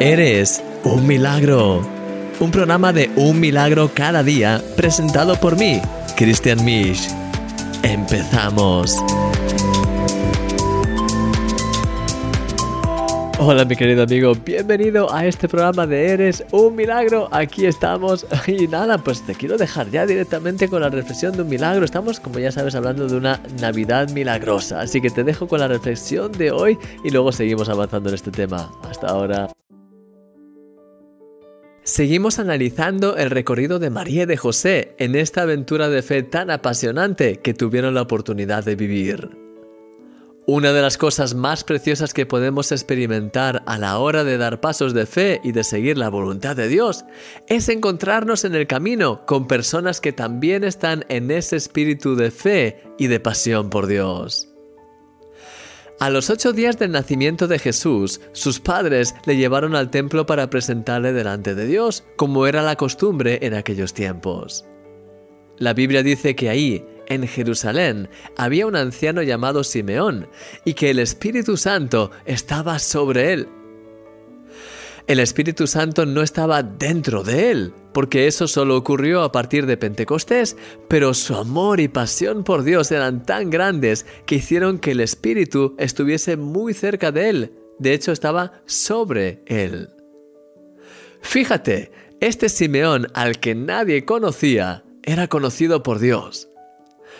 Eres un milagro. Un programa de un milagro cada día presentado por mí, Christian Misch. Empezamos. Hola mi querido amigo, bienvenido a este programa de Eres un milagro. Aquí estamos y nada, pues te quiero dejar ya directamente con la reflexión de un milagro. Estamos, como ya sabes, hablando de una Navidad milagrosa. Así que te dejo con la reflexión de hoy y luego seguimos avanzando en este tema. Hasta ahora. Seguimos analizando el recorrido de María y de José en esta aventura de fe tan apasionante que tuvieron la oportunidad de vivir. Una de las cosas más preciosas que podemos experimentar a la hora de dar pasos de fe y de seguir la voluntad de Dios es encontrarnos en el camino con personas que también están en ese espíritu de fe y de pasión por Dios. A los ocho días del nacimiento de Jesús, sus padres le llevaron al templo para presentarle delante de Dios, como era la costumbre en aquellos tiempos. La Biblia dice que ahí, en Jerusalén había un anciano llamado Simeón y que el Espíritu Santo estaba sobre él. El Espíritu Santo no estaba dentro de él, porque eso solo ocurrió a partir de Pentecostés, pero su amor y pasión por Dios eran tan grandes que hicieron que el Espíritu estuviese muy cerca de él, de hecho estaba sobre él. Fíjate, este Simeón al que nadie conocía, era conocido por Dios.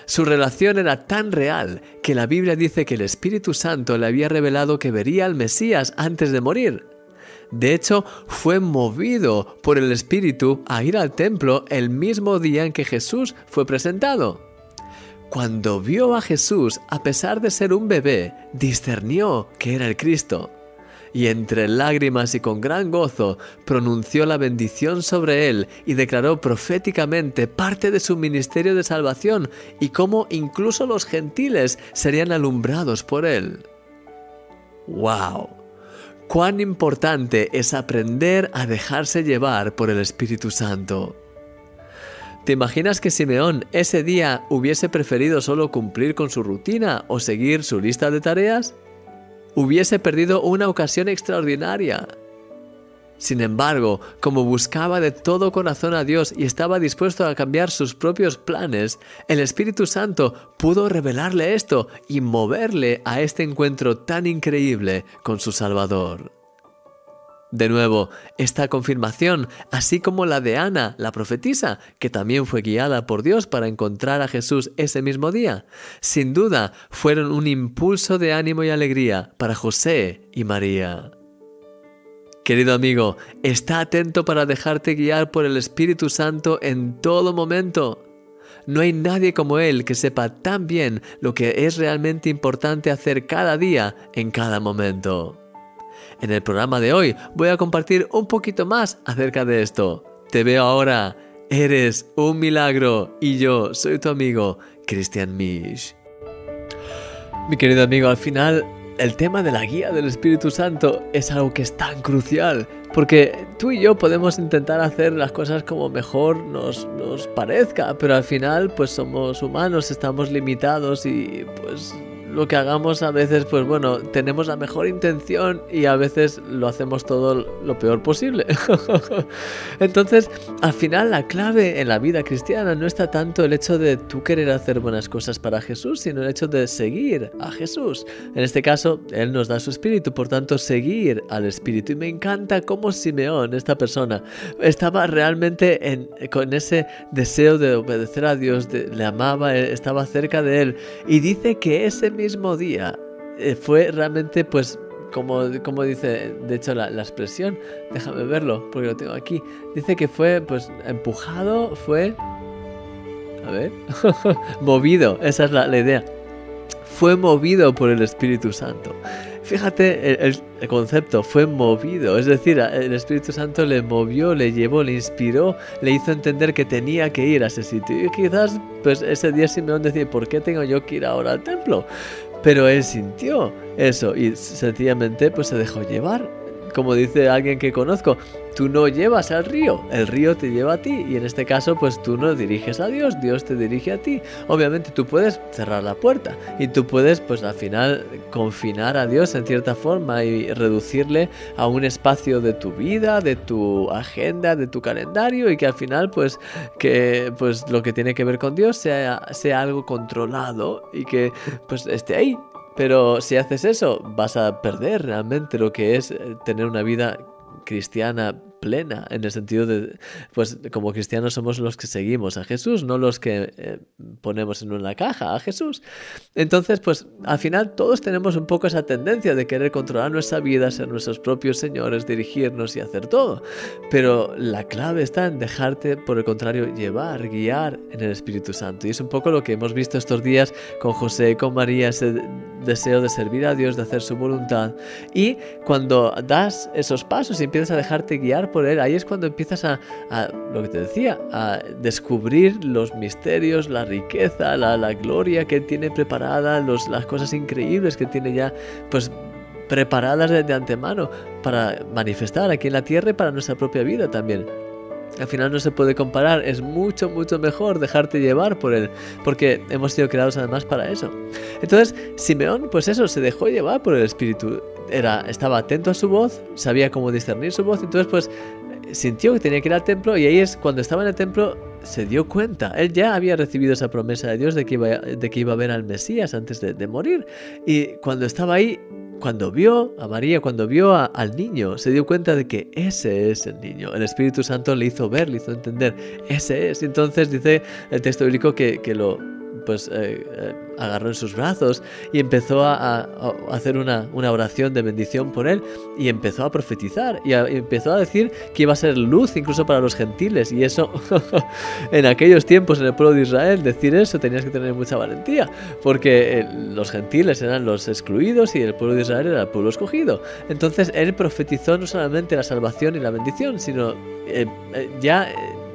Su relación era tan real que la Biblia dice que el Espíritu Santo le había revelado que vería al Mesías antes de morir. De hecho, fue movido por el Espíritu a ir al templo el mismo día en que Jesús fue presentado. Cuando vio a Jesús, a pesar de ser un bebé, discernió que era el Cristo y entre lágrimas y con gran gozo pronunció la bendición sobre él y declaró proféticamente parte de su ministerio de salvación y cómo incluso los gentiles serían alumbrados por él. ¡Wow! Cuán importante es aprender a dejarse llevar por el Espíritu Santo. ¿Te imaginas que Simeón ese día hubiese preferido solo cumplir con su rutina o seguir su lista de tareas? hubiese perdido una ocasión extraordinaria. Sin embargo, como buscaba de todo corazón a Dios y estaba dispuesto a cambiar sus propios planes, el Espíritu Santo pudo revelarle esto y moverle a este encuentro tan increíble con su Salvador. De nuevo, esta confirmación, así como la de Ana, la profetisa, que también fue guiada por Dios para encontrar a Jesús ese mismo día, sin duda fueron un impulso de ánimo y alegría para José y María. Querido amigo, está atento para dejarte guiar por el Espíritu Santo en todo momento. No hay nadie como Él que sepa tan bien lo que es realmente importante hacer cada día en cada momento. En el programa de hoy voy a compartir un poquito más acerca de esto. Te veo ahora. Eres un milagro y yo soy tu amigo Christian Misch. Mi querido amigo, al final el tema de la guía del Espíritu Santo es algo que es tan crucial, porque tú y yo podemos intentar hacer las cosas como mejor nos, nos parezca, pero al final pues somos humanos, estamos limitados y pues lo que hagamos a veces, pues bueno, tenemos la mejor intención y a veces lo hacemos todo lo peor posible. Entonces, al final la clave en la vida cristiana no está tanto el hecho de tú querer hacer buenas cosas para Jesús, sino el hecho de seguir a Jesús. En este caso, Él nos da su espíritu, por tanto, seguir al espíritu. Y me encanta cómo Simeón, esta persona, estaba realmente en, con ese deseo de obedecer a Dios, le amaba, estaba cerca de Él. Y dice que ese mismo día eh, fue realmente pues como, como dice de hecho la, expresión, déjame verlo porque lo tengo aquí, dice que fue pues empujado, fue, a ver, movido, esa es la, idea, fue movido por el Espíritu Santo. Fíjate el, el, concepto, fue movido, es decir, el Espíritu Santo le movió, le llevó, le inspiró, le hizo entender que tenía que ir a ese sitio. Y quizás pues ese día Simeón decía, ¿por qué tengo yo que ir ahora al templo? Pero él sintió eso y sencillamente pues se dejó llevar. Como dice alguien que conozco, tú no llevas al río, el río te lleva a ti y en este caso pues tú no diriges a Dios, Dios te dirige a ti. Obviamente tú puedes cerrar la puerta y tú puedes pues al final confinar a Dios en cierta forma y reducirle a un espacio de tu vida, de tu agenda, de tu calendario y que al final pues que pues lo que tiene que ver con Dios sea, sea algo controlado y que pues esté ahí pero si haces eso, vas a perder realmente lo que es eh, tener una vida cristiana plena, en el sentido de, pues como cristianos somos los que seguimos a Jesús, no los que eh, ponemos en una caja a Jesús. Entonces, pues al final todos tenemos un poco esa tendencia de querer controlar nuestra vida, ser nuestros propios señores, dirigirnos y hacer todo. Pero la clave está en dejarte, por el contrario, llevar, guiar en el Espíritu Santo. Y es un poco lo que hemos visto estos días con José y con María, ese deseo de servir a Dios, de hacer su voluntad. Y cuando das esos pasos y empiezas a dejarte guiar por él, ahí es cuando empiezas a, lo que te decía, a descubrir los misterios, la riqueza, la, gloria que tiene preparada, los, las cosas increíbles que tiene ya, pues preparadas de, antemano para manifestar aquí en la tierra y para nuestra propia vida también. Al final no se puede comparar, es mucho, mucho mejor dejarte llevar por él, porque hemos sido creados además para eso. Entonces, Simeón, pues eso, se dejó llevar por el Espíritu era, estaba atento a su voz, sabía cómo discernir su voz, entonces pues sintió que tenía que ir al templo y ahí es cuando estaba en el templo se dio cuenta. Él ya había recibido esa promesa de Dios de que iba, de que iba a ver al Mesías antes de, morir. Y cuando estaba ahí, cuando vio a María, cuando vio al niño, se dio cuenta de que ese es el niño. El Espíritu Santo le hizo ver, le hizo entender, ese es. Y entonces dice el texto bíblico que, que lo pues eh, eh, agarró en sus brazos y empezó a, hacer una, oración de bendición por él y empezó a profetizar y, empezó a decir que iba a ser luz incluso para los gentiles. Y eso en aquellos tiempos en el pueblo de Israel decir eso tenías que tener mucha valentía porque eh, los gentiles eran los excluidos y el pueblo de Israel era el pueblo escogido. Entonces él profetizó no solamente la salvación y la bendición sino ya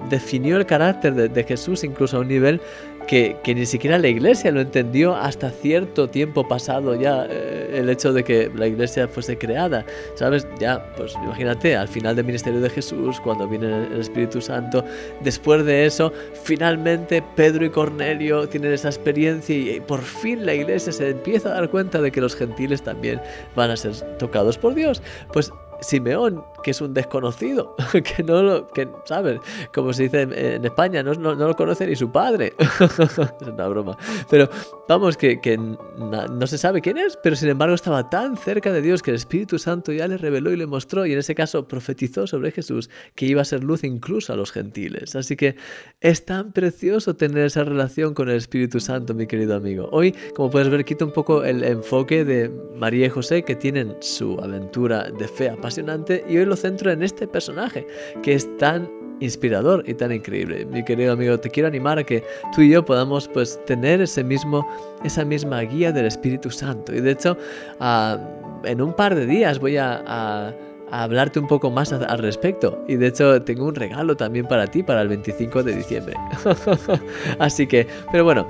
definió el carácter de, Jesús incluso a un nivel que, ni siquiera la iglesia lo entendió hasta cierto tiempo pasado ya eh, el hecho de que la iglesia fuese creada. ¿Sabes? Ya, pues imagínate, al final del ministerio de Jesús, cuando viene el Espíritu Santo, después de eso, finalmente Pedro y Cornelio tienen esa experiencia y por fin la iglesia se empieza a dar cuenta de que los gentiles también van a ser tocados por Dios. Pues Simeón, que es un desconocido, que no lo, que, ¿sabes? Como se dice en, España, no, lo conoce ni su padre. es una broma. Pero vamos, que, que no se sabe quién es, pero sin embargo estaba tan cerca de Dios que el Espíritu Santo ya le reveló y le mostró, y en ese caso profetizó sobre Jesús que iba a ser luz incluso a los gentiles. Así que es tan precioso tener esa relación con el Espíritu Santo, mi querido amigo. Hoy, como puedes ver, quito un poco el enfoque de María y José, que tienen su aventura de fe y hoy lo centro en este personaje que es tan inspirador y tan increíble. Mi querido amigo, te quiero animar a que tú y yo podamos pues tener ese mismo, esa misma guía del Espíritu Santo. Y de hecho, ah, en un par de días voy a, hablarte un poco más al respecto. Y de hecho tengo un regalo también para ti para el 25 de diciembre. Así que, pero bueno,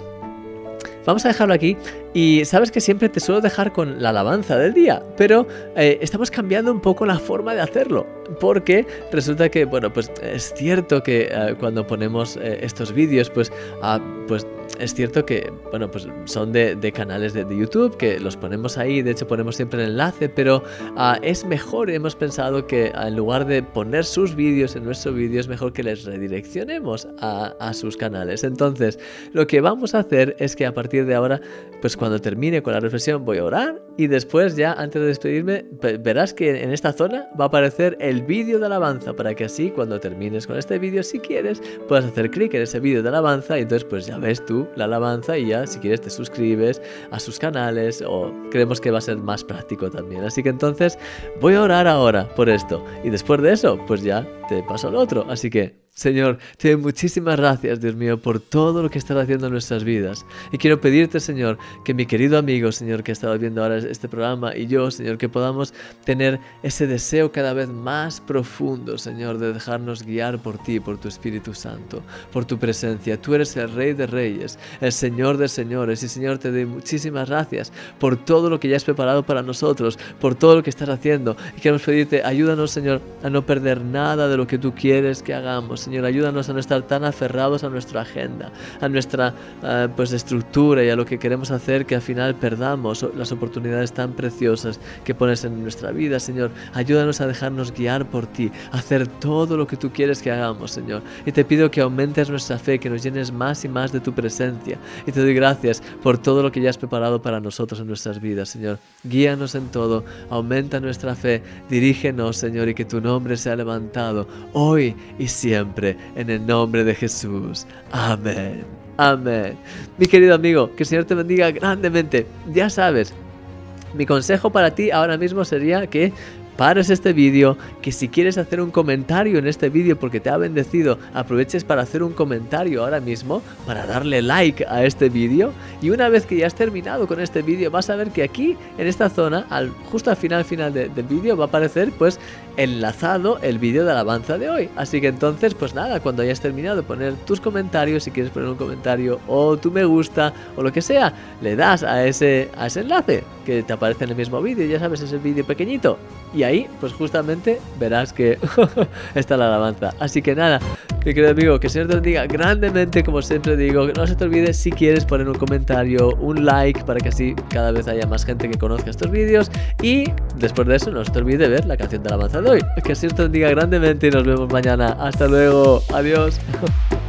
vamos a dejarlo aquí y sabes que siempre te suelo dejar con la alabanza del día, pero eh, estamos cambiando un poco la forma de hacerlo, porque resulta que, bueno, pues es cierto que eh, cuando ponemos eh, estos vídeos, pues, ah, pues es cierto que, bueno, pues son de, canales de, YouTube, que los ponemos ahí, de hecho ponemos siempre el enlace, pero ah, es mejor, hemos pensado que en lugar de poner sus vídeos en nuestro vídeo, es mejor que les redireccionemos a, a sus canales. Entonces, lo que vamos a hacer es que a partir de ahora, pues cuando termine con la reflexión voy a orar y después ya antes de despedirme verás que en esta zona va a aparecer el vídeo de alabanza para que así cuando termines con este vídeo si quieres puedas hacer clic en ese vídeo de alabanza y entonces pues ya ves tú la alabanza y ya si quieres te suscribes a sus canales o creemos que va a ser más práctico también. Así que entonces voy a orar ahora por esto y después de eso pues ya te paso al otro. Así que Señor, te doy muchísimas gracias, Dios mío, por todo lo que estás haciendo en nuestras vidas. Y quiero pedirte, Señor, que mi querido amigo, Señor, que ha estado viendo ahora este programa, y yo, Señor, que podamos tener ese deseo cada vez más profundo, Señor, de dejarnos guiar por ti, por tu Espíritu Santo, por tu presencia. Tú eres el Rey de Reyes, el Señor de Señores. Y, Señor, te doy muchísimas gracias por todo lo que ya has preparado para nosotros, por todo lo que estás haciendo. Y queremos pedirte, ayúdanos, Señor, a no perder nada de lo que tú quieres que hagamos. Señor, ayúdanos a no estar tan aferrados a nuestra agenda, a nuestra eh, pues estructura y a lo que queremos hacer que al final perdamos las oportunidades tan preciosas que pones en nuestra vida, Señor. Ayúdanos a dejarnos guiar por ti, a hacer todo lo que tú quieres que hagamos, Señor. Y te pido que aumentes nuestra fe, que nos llenes más y más de tu presencia. Y te doy gracias por todo lo que ya has preparado para nosotros en nuestras vidas, Señor. Guíanos en todo, aumenta nuestra fe, dirígenos, Señor, y que tu nombre sea levantado hoy y siempre en el nombre de Jesús. Amén. Amén. Mi querido amigo, que el Señor te bendiga grandemente. Ya sabes, mi consejo para ti ahora mismo sería que pares este vídeo, que si quieres hacer un comentario en este vídeo porque te ha bendecido, aproveches para hacer un comentario ahora mismo, para darle like a este vídeo y una vez que ya has terminado con este vídeo vas a ver que aquí en esta zona, justo al final final del vídeo va a aparecer pues enlazado el vídeo de alabanza de hoy. Así que entonces pues nada, cuando hayas terminado poner tus comentarios, si quieres poner un comentario o tu me gusta o lo que sea, le das a ese, a ese enlace que te aparece en el mismo vídeo, ya sabes, ese vídeo pequeñito. Y ahí, pues justamente verás que está la alabanza. Así que nada, mi querido amigo, que el Señor te bendiga grandemente, como siempre digo. No se te olvide si quieres poner un comentario, un like, para que así cada vez haya más gente que conozca estos vídeos. Y después de eso, no se te olvide ver la canción de alabanza de hoy. Que el Señor te bendiga grandemente y nos vemos mañana. Hasta luego. Adiós.